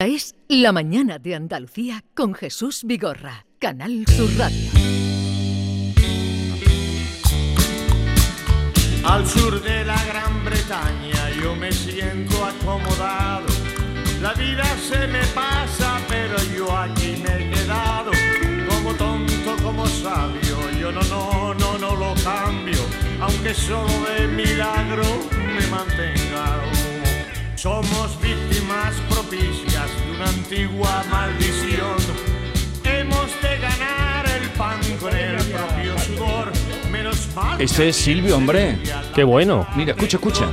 Es La Mañana de Andalucía con Jesús Vigorra, Canal Sur Radio. Al sur de la Gran Bretaña yo me siento acomodado. La vida se me pasa, pero yo aquí me he quedado. Como tonto, como sabio, yo no, no, no, no lo cambio. Aunque solo de milagro me mantenga. Somos víctimas propicias de una antigua maldición. Hemos de ganar el pan con el propio sudor. Menos mal. Este es Silvio, hombre. Qué bueno. Mira, escucha, escucha.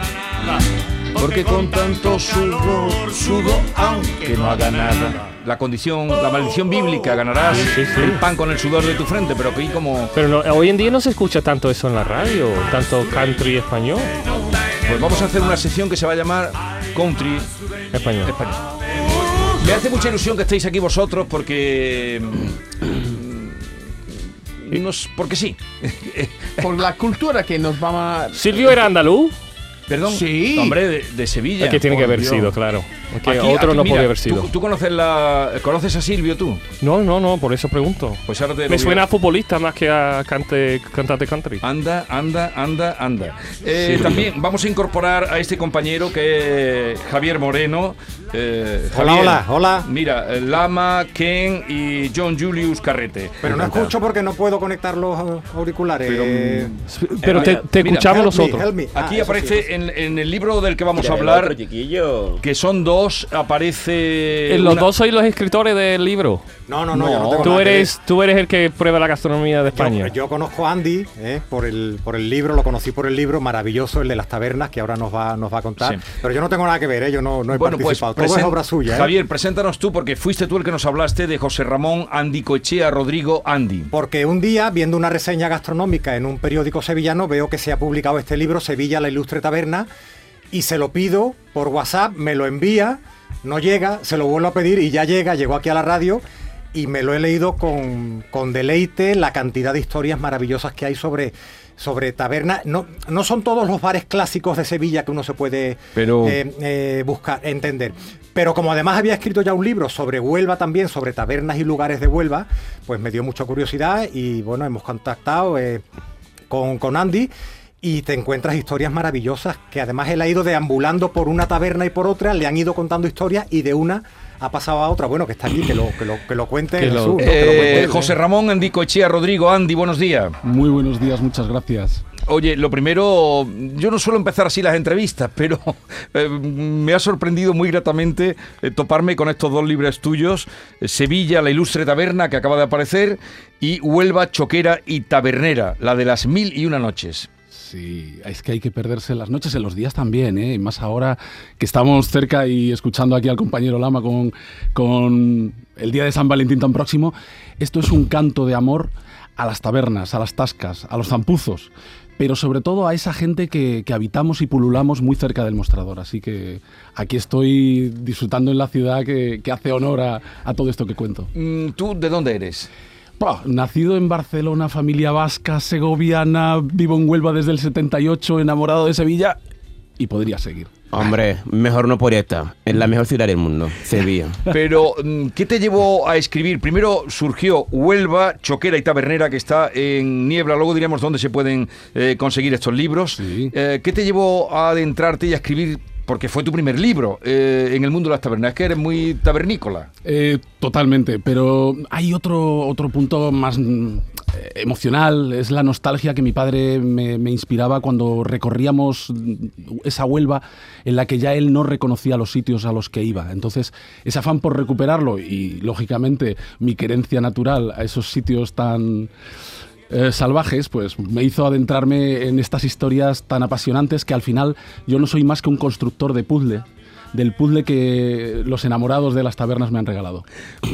Porque con tanto sudor, sudo, aunque no haga nada. La condición, la maldición bíblica, ganarás Sí, sí. el pan con el sudor de tu frente, pero que como... Pero no- hoy en día no se escucha tanto eso en la radio, tanto country español. Pues vamos a hacer una sección que se va a llamar Country Español. Español. Me hace mucha ilusión que estéis aquí vosotros porque... mm, Nos, porque sí. Por la cultura que nos vamos a... Silvio era andaluz, Perdón, Sí. hombre, de, de Sevilla. es que tiene que haber Dios. sido, claro. Es que Aquí- otro aquí, no mira, podía haber ¿tú- sido. ¿tú, conoces, la, conoces a Silvio tú? No, no, no, por eso pregunto. Pues ahora te Me suena a- futbolista más que a cante, cantante country. Anda, anda, anda, anda. Eh, también vamos a incorporar a este compañero que es Javier Moreno. Eh, Hola, Javier, hola, hola. Mira, eh, Lama, Ken y John Julius Carrete. Pero no escucho porque no puedo conectar los auriculares. Pero, Eh, Pero te, mira, te mira, escuchamos nosotros. Ah, Aquí eso aparece sí. en, en el libro del que vamos Mira, a hablar, que son dos, aparece... Eh, Los una- dos sois los escritores del libro. No, no, no, yo no tengo Tú nada que eres, tú eres el que prueba la gastronomía de. España. Yo, yo conozco a Andy eh, por, el, por el libro, lo conocí por el libro maravilloso, el de las tabernas, que ahora nos va, nos va a contar. Sí. Pero yo no tengo nada que ver, eh, yo no, no he Bueno, pues participado. Todo es obra suya. eh. Javier, preséntanos tú, porque fuiste tú el que nos hablaste de José Ramón Andy Coechea Rodrigo Andy. Porque un día, viendo una reseña gastronómica en un periódico sevillano, veo que se ha publicado este libro, Sevilla, la ilustre taberna, y se lo pido por WhatsApp, me lo envía, no llega, se lo vuelvo a pedir y ya llega, llegó aquí a la radio y me lo he leído con, con deleite la cantidad de historias maravillosas que hay sobre, sobre taberna. No, no son todos los bares clásicos de Sevilla que uno se puede Pero- eh, eh, buscar, entender. Pero como además había escrito ya un libro sobre Huelva también, sobre tabernas y lugares de Huelva, pues me dio mucha curiosidad y bueno, hemos contactado eh, con, con Andy y te encuentras historias maravillosas que además él ha ido deambulando por una taberna y por otra, le han ido contando historias y de una ha pasado a otra. Bueno, que está aquí, que lo, que lo, que lo cuente Que lo- Jesús, ¿no? Que lo cuente él. José Ramón Andy Coechea Rodrigo Andy, buenos días. Muy buenos días, muchas gracias. Oye, lo primero, yo no suelo empezar así las entrevistas, pero eh, me ha sorprendido muy gratamente eh, toparme con estos dos libros tuyos, eh, Sevilla, la ilustre taberna que acaba de aparecer, y Huelva, Choquera y Tabernera, la de las mil y una noches. Sí, es que hay que perderse las noches en los días también, ¿eh? Y más ahora que estamos cerca y escuchando aquí al compañero Lama con, con el día de San Valentín tan próximo. Esto es un canto de amor a las tabernas, a las tascas, a los zampuzos, pero sobre todo a esa gente que, que habitamos y pululamos muy cerca del mostrador. Así que aquí estoy disfrutando en la ciudad que, que hace honor a, a todo esto que cuento. Mm, ¿Tú de dónde eres? Bah, nacido en Barcelona, familia vasca, segoviana, vivo en Huelva desde el 78, enamorado de Sevilla y podría seguir. Hombre, mejor no podría estar. Es la mejor ciudad del mundo, Sevilla. Pero, mm, ¿qué te llevó a escribir? Primero surgió Huelva, Choquera y Tabernera, que está en Niebla. Luego diríamos dónde se pueden eh, conseguir estos libros. Sí. Eh, ¿Qué te llevó a adentrarte y a escribir? Porque fue tu primer libro eh, en el mundo de las tabernas. Es que eres muy tabernícola. Eh, totalmente, pero hay otro, otro punto más eh, emocional, es la nostalgia que mi padre me, me inspiraba cuando recorríamos esa Huelva en la que ya él no reconocía los sitios a los que iba. Entonces, ese afán por recuperarlo y, lógicamente, mi querencia natural a esos sitios tan eh, salvajes, pues me hizo adentrarme en estas historias tan apasionantes que al final yo no soy más que un constructor de puzzle, del puzzle que los enamorados de las tabernas me han regalado.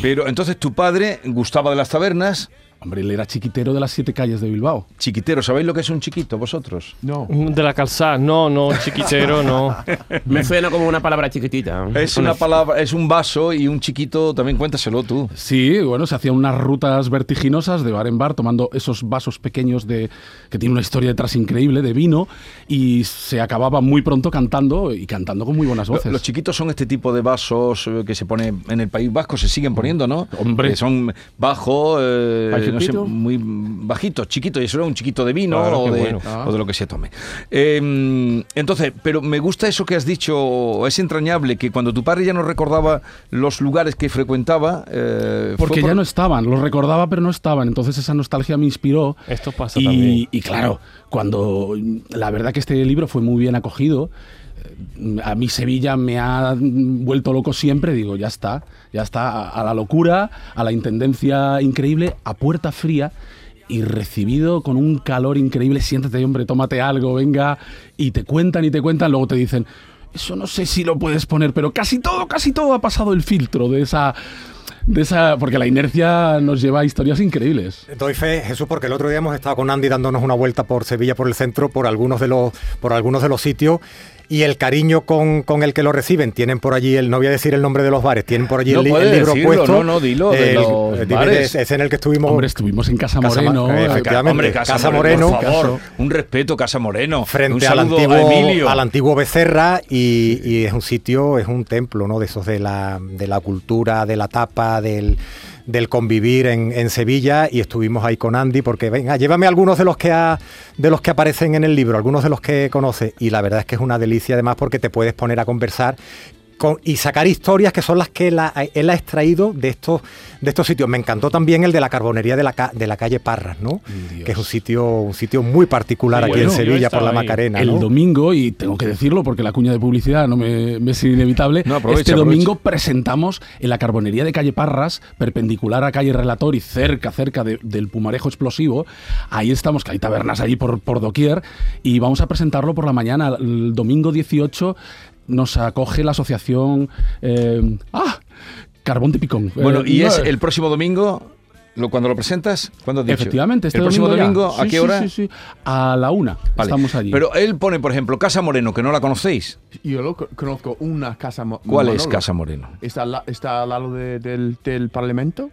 Pero entonces tu padre gustaba de las tabernas Hombre, él era chiquitero de las siete calles de Bilbao. Chiquitero, ¿sabéis lo que es un chiquito vosotros? No. De la calzada, no, no, chiquitero, no. Me suena como una palabra chiquitita. Es una palabra, es un vaso y un chiquito, también cuéntaselo tú. Sí, bueno, se hacían unas rutas vertiginosas de bar en bar tomando esos vasos pequeños de que tiene una historia detrás increíble de vino y se acababa muy pronto cantando y cantando con muy buenas voces. Los chiquitos son este tipo de vasos eh, que se pone en el País Vasco, se siguen poniendo, ¿no? Hombre. Que son bajos, eh, no sé, muy bajitos, chiquitos, y eso era un chiquito de vino Claro, o, de, bueno. Ah. o de lo que se tome. Eh, entonces, pero me gusta eso que has dicho, es entrañable, que cuando tu padre ya no recordaba los lugares que frecuentaba... eh, Porque por- ya no estaban, los recordaba pero no estaban, entonces esa nostalgia me inspiró. Esto pasa y, también. y claro, cuando la verdad que este libro fue muy bien acogido, a mí Sevilla me ha vuelto loco siempre, digo, ya está, ya está, a, a la locura, a la intendencia increíble, a puerta fría y recibido con un calor increíble, siéntate hombre, tómate algo, venga, y te cuentan y te cuentan, luego te dicen, eso no sé si lo puedes poner, pero casi todo, casi todo ha pasado el filtro de esa... De esa, porque la inercia nos lleva a historias increíbles. Doy fe, Jesús, porque el otro día hemos estado con Andy dándonos una vuelta por Sevilla, por el centro, por algunos de los, por algunos de los sitios. Y el cariño con, con el que lo reciben, tienen por allí, el, no voy a decir el nombre de los bares, tienen por allí No el, libro decirlo, puesto. no, no, dilo, de El- los el- bares. Es en el que estuvimos. Hombre, estuvimos en Casa Moreno. eh, eh, efectivamente. Hombre, Casa, Casa Moreno, Moreno. por favor, un respeto, Casa Moreno. un frente al antiguo, a Emilio. al antiguo Becerra y, y es un sitio, es un templo, ¿no? De esos de la, de la cultura, de la tapa, del, del convivir en, en Sevilla y estuvimos ahí con Andy porque venga, llévame algunos de los que de los que aparecen en el libro, algunos de los que conoce. Y la verdad es que es una delicia además porque te puedes poner a conversar con- y sacar historias que son las que la- él ha extraído de estos, de estos sitios. Me encantó también el de la carbonería de la, de la calle Parras, ¿no? Dios. Que es un sitio, un sitio muy particular Sí, aquí bueno, en Sevilla por la ahí. Macarena. el ¿no? domingo, y tengo que decirlo porque la cuña de publicidad no me, me es inevitable, No, aprovecha, este aprovecha. domingo presentamos en la carbonería de calle Parras, perpendicular a calle Relator y cerca, cerca de- del Pumarejo Explosivo. Ahí estamos, que hay tabernas allí por, por doquier, y vamos a presentarlo por la mañana. El domingo 18 nos acoge la asociación... eh, ¡Ah! Carbón de Picón. Bueno, Eh, y no, es el próximo domingo, lo, cuando lo presentas, ¿cuándo has dicho? Efectivamente, este el próximo domingo, ya. ¿a qué sí, hora? Sí, sí, A la una. Vale. Estamos allí. Pero él pone, por ejemplo, Casa Moreno, que no la conocéis. Yo lo co- conozco una casa. mo- ¿Cuál es. Casa Moreno? ¿Está, al la- está al lado de- del, del Parlamento?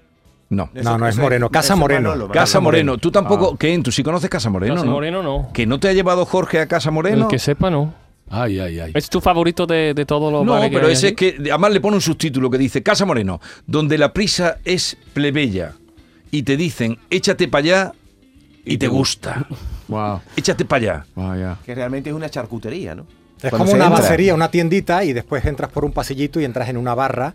No. No, no es Moreno, Casa Moreno. Casa Moreno. Tú tampoco, Ah. ¿qué? ¿Tú sí conoces Casa Moreno? Casa no? Moreno no. ¿Que no te ha llevado Jorge a Casa Moreno? El que sepa no. Ay, ay, ay. ¿Es tu favorito de, de todos los No, que pero ese es que además le pone un subtítulo que dice Casa Moreno, donde la prisa es plebeya y te dicen échate para allá y te gusta. Wow. Échate para allá. Wow, ya. Que realmente es una charcutería, ¿no? Es Cuando como una entra. bacería, una tiendita y después entras por un pasillito y entras en una barra.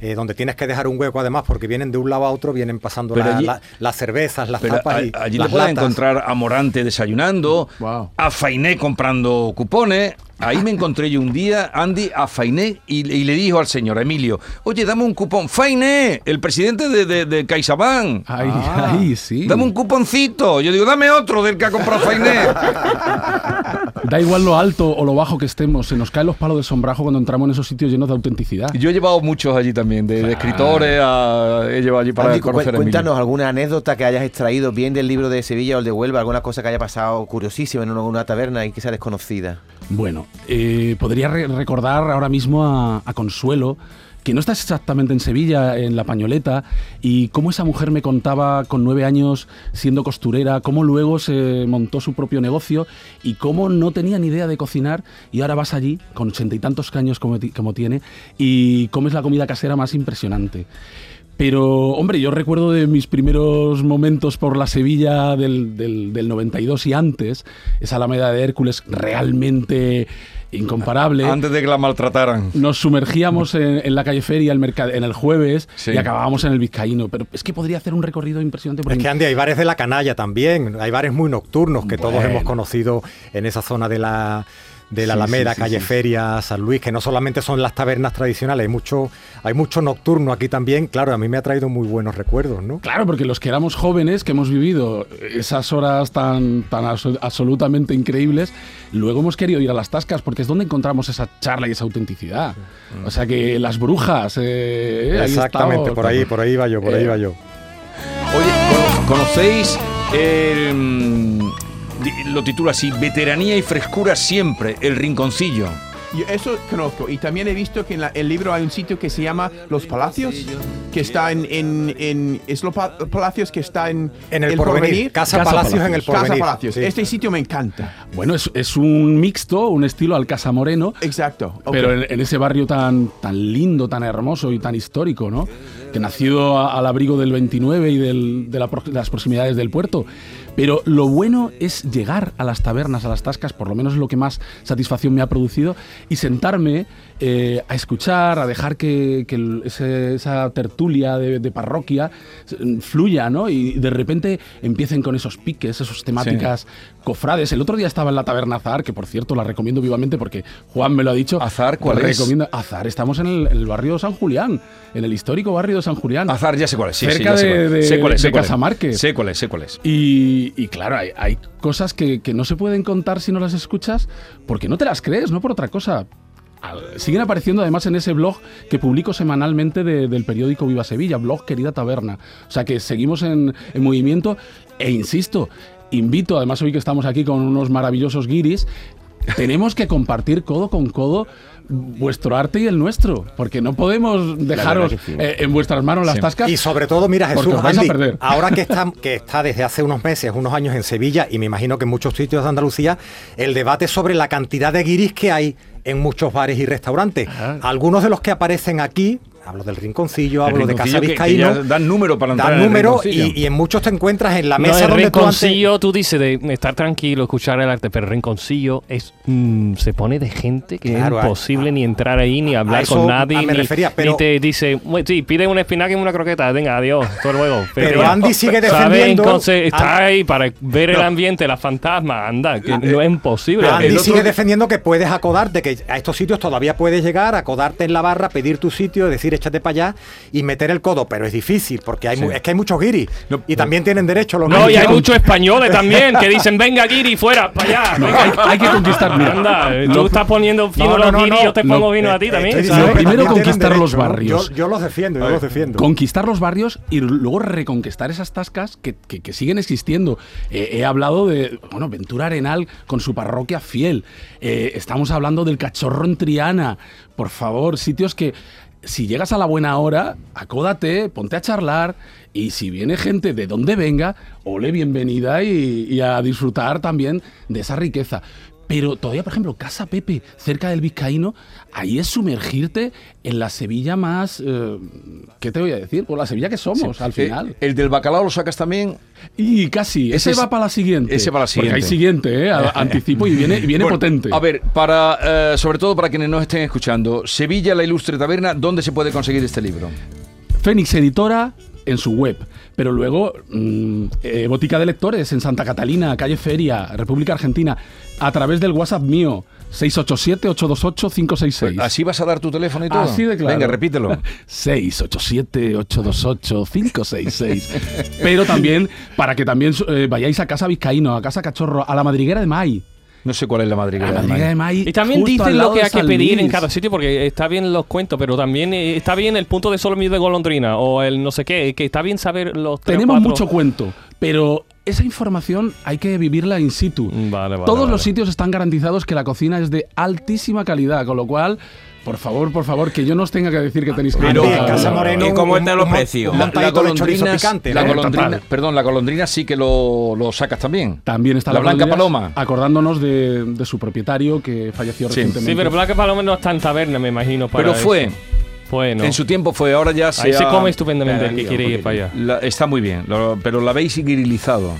eh, donde tienes que dejar un hueco además porque vienen de un lado a otro, vienen pasando la- allí- la- las cervezas, las tapas a- y allí las te puedes encontrar a Morante desayunando, Wow. a Fainé comprando cupones. Ahí me encontré yo un día, Andy, a Fainé y, y le dijo al señor Emilio, oye, dame un cupón. Fainé, el presidente de, de, de CaixaBank. Ay, Ah. ay, sí. Dame un cuponcito. Yo digo, dame otro del que ha comprado Fainé. Da igual lo alto o lo bajo que estemos, se nos caen los palos de sombrajo cuando entramos en esos sitios llenos de autenticidad. Yo he llevado muchos allí también, de, de escritores, a- he llevado allí para Andy, cu- conocer a Emilio. cuéntanos alguna anécdota que hayas extraído bien del libro de Sevilla o el de Huelva, alguna cosa que haya pasado curiosísima en una, una taberna y que sea desconocida. Bueno, eh, podría re- recordar ahora mismo a, Consuelo, que no está exactamente en Sevilla, en La Pañoleta, y cómo esa mujer me contaba con nueve años siendo costurera, cómo luego se montó su propio negocio y cómo no tenía ni idea de cocinar y ahora vas allí con ochenta y tantos años como, como tiene y comes la comida casera más impresionante. Pero, hombre, yo recuerdo de mis primeros momentos por la Sevilla del, del, del 92 y antes, esa Alameda de Hércules realmente incomparable. Antes de que la maltrataran. Nos sumergíamos en, en la calle Feria el mercad- en el jueves Sí. y acabábamos en el Vizcaíno. Pero es que podría hacer un recorrido impresionante. por Es que Andy, hay bares de la canalla también, hay bares muy nocturnos que todos hemos conocido en esa zona de la de la Sí, Alameda, sí, sí, calle. Feria, San Luis, que no solamente son las tabernas tradicionales, hay mucho, hay mucho nocturno aquí también. Claro, a mí me ha traído muy buenos recuerdos, ¿no? Claro, porque los que éramos jóvenes, que hemos vivido esas horas tan, tan abso- absolutamente increíbles, luego hemos querido ir a las tascas porque es donde encontramos esa charla y esa autenticidad. O sea que las brujas. eh, ahí Exactamente, estamos. por ahí, por ahí va yo, por ahí Eh, va yo. Oye, con- ¿Conocéis el, lo titula así, Veteranía y frescura siempre, el rinconcillo? Yo eso conozco. Y también he visto que en la- el libro hay un sitio que se llama Los Palacios, que está en... en, en- es Los Pa- Palacios que está en... En el porvenir. Casa, Casa Palacios en el porvenir. Casa Palacios. Sí. Este sitio me encanta. Bueno, es, es un mixto, un estilo al Casa Moreno, Exacto. pero en, en ese barrio tan, tan lindo, tan hermoso y tan histórico, ¿no? Que nacido a- al abrigo del 29 y del- de, la pro- de las proximidades del puerto. Pero lo bueno es llegar a las tabernas, a las tascas, por lo menos es lo que más satisfacción me ha producido, y sentarme eh, a escuchar, a dejar que, que ese- esa tertulia de, de parroquia eh, fluya, ¿no? Y de repente empiecen con esos piques, esas temáticas cofrades. El otro día estaba en la taberna Azar, que por cierto la recomiendo vivamente porque Juan me lo ha dicho. ¿Azar cuál es? Recomiendo- Azar, estamos en el, en el barrio de San Julián, en el histórico barrio de San Julián. Azar, ya sé cuál es. Sí, sí, Cerca ya sé de- cuál es. de- Sé cuál es, sé de cuál es. Casamarque. Sé cuál es, sé cuál es. Y, y claro, hay, cosas que, que no se pueden contar si no las escuchas porque no te las crees, no por otra cosa. Siguen apareciendo además en ese blog que publico semanalmente de- del periódico Viva Sevilla, blog Querida Taberna. O sea que seguimos en, en movimiento e insisto, invito, además hoy que estamos aquí con unos maravillosos guiris, tenemos que compartir codo con codo vuestro arte y el nuestro, porque no podemos dejaros sí. eh, en vuestras manos las Sí. tascas. Y sobre todo, mira, Jesús, Andy, ahora que está, que está desde hace unos meses, unos años en Sevilla, y me imagino que en muchos sitios de Andalucía, el debate sobre la cantidad de guiris que hay en muchos bares y restaurantes. Algunos de los que aparecen aquí, hablo del Rinconcillo, El hablo de Rinconcillo Casa que- Vizcaíno, dan número para entrar dan en número Rinconcillo. y, y en muchos te encuentras en la No, mesa el donde tú antes... rinconcillo, tú dices de estar tranquilo, escuchar el arte, pero el rinconcillo es mm, se pone de gente que Claro, es a- imposible ni entrar ahí, ni hablar eso con nadie, a- me ni, refería, pero- ni te dice, "Bueno, sí, pide una espinaca y una croqueta, venga, adiós, hasta luego. Pero Andy sigue ¿sabes? defendiendo- Entonces está ahí para ver el ambiente, la fantasma, anda, que no es imposible. Pero Andy otro- sigue defendiendo que puedes acodarte, que a estos sitios todavía puedes llegar, acodarte en la barra, pedir tu sitio, decir échate para allá y meter el codo, pero es difícil porque hay mu- es que hay muchos guiris No, y también tienen derecho los No, y hay muchos españoles también que dicen, venga, Guiri, fuera, para allá. No, venga". hay, hay que conquistar, mira. Anda, Lo- tú estás poniendo fino No, no, los no, guiris, no. yo te No, pongo vino a ti también. que Primero conquistar los ¿no? barrios. Yo, yo los defiendo, yo los defiendo. Conquistar los barrios y luego reconquistar esas tascas que, que- que siguen existiendo. Eh, he hablado de, bueno, Ventura Arenal con su parroquia fiel. Eh, estamos hablando del Cachorro en Triana. Por favor, sitios que si llegas a la buena hora, acódate, ponte a charlar y si viene gente de donde venga, ole bienvenida y, y a disfrutar también de esa riqueza. Pero todavía, por ejemplo, Casa Pepe, cerca del Vizcaíno, ahí es sumergirte en la Sevilla más... eh, ¿Qué te voy a decir? Pues la Sevilla que somos, al Eh, final. el del bacalao lo sacas también. Y casi, ese, ese es- va para la siguiente. ese para la Porque hay siguiente. siguiente, ¿eh? Anticipo y viene, viene Bueno, potente. A ver, para eh, sobre todo para quienes nos estén escuchando, Sevilla, la ilustre taberna, ¿dónde se puede conseguir este libro? Fénix Editora en su web. Pero luego, mm, eh, Botica de Lectores en Santa Catalina, calle Feria, República Argentina, a través del WhatsApp mío, 687-828-566. ¿Así vas a dar tu teléfono y todo? Así de claro. Venga, repítelo. 687-828-566. Pero también, para que también eh, vayáis a Casa Vizcaíno, a Casa Cachorro, a la madriguera de Mai. No sé cuál es la madriguera. la madriguera de Maíz. Mai. Y también dicen lo que hay que pedir en cada sitio, porque está bien los cuentos, pero también eh, está bien el punto de solo mío de golondrina o el no sé qué, que está bien saber los Tenemos mucho cuento, pero esa información hay que vivirla in situ. Vale, vale, Todos vale. los sitios están garantizados que la cocina es de altísima calidad, con lo cual, por favor, por favor, que yo no os tenga que decir que tenéis que Pero- ir a- Casa Moreno, ¿Y cómo están los precios? La, la golondrina, picante. la ¿no? golondrina, perdón, la golondrina sí que lo, lo sacas también. También está la Blanca Golondrinas, Paloma. Acordándonos de, de su propietario que falleció Sí. recientemente. Sí, pero Blanca Paloma no está en taberna, me imagino. Para Pero fue, eso. Fue, ¿no? en su tiempo fue, ahora ya se Ahí se ha- come estupendamente el Cada que día quiere un ir para allá. la- está muy bien, lo- pero la veis grilizado.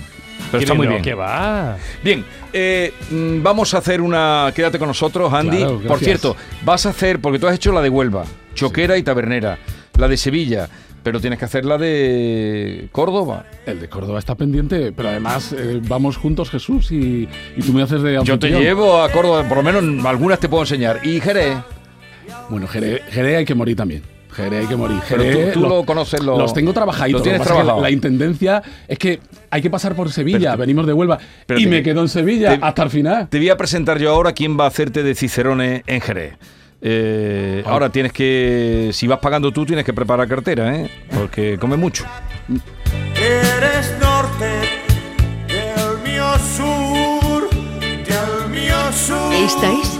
Pero está muy bien. que va. Bien, eh, mm, vamos a hacer una. Quédate con nosotros, Andy. Claro, Por cierto, vas a hacer, porque tú has hecho la de Huelva, Choquera y Tabernera, la de Sevilla, pero tienes que hacer la de Córdoba. El de Córdoba está pendiente, pero además eh, vamos juntos, Jesús, y, y tú me haces de Yo te llevo a Córdoba, por lo menos algunas te puedo enseñar. Y Jerez, Bueno, Jerez, Jerez hay que morir también. Jerez hay que morir. pero Jerez, tú, tú lo conoces, lo, Los tengo trabajaditos. Lo tienes trabajado. La intendencia es que hay que pasar por Sevilla, te- venimos de Huelva. pero Y te- me quedo en Sevilla te- hasta el final. Te voy a presentar yo ahora quién va a hacerte de Cicerone en Jerez. Eh, Ah. ahora tienes que, si vas pagando tú, tienes que preparar cartera, ¿eh? Porque come mucho. eres norte del mío sur, del mío sur. Esta es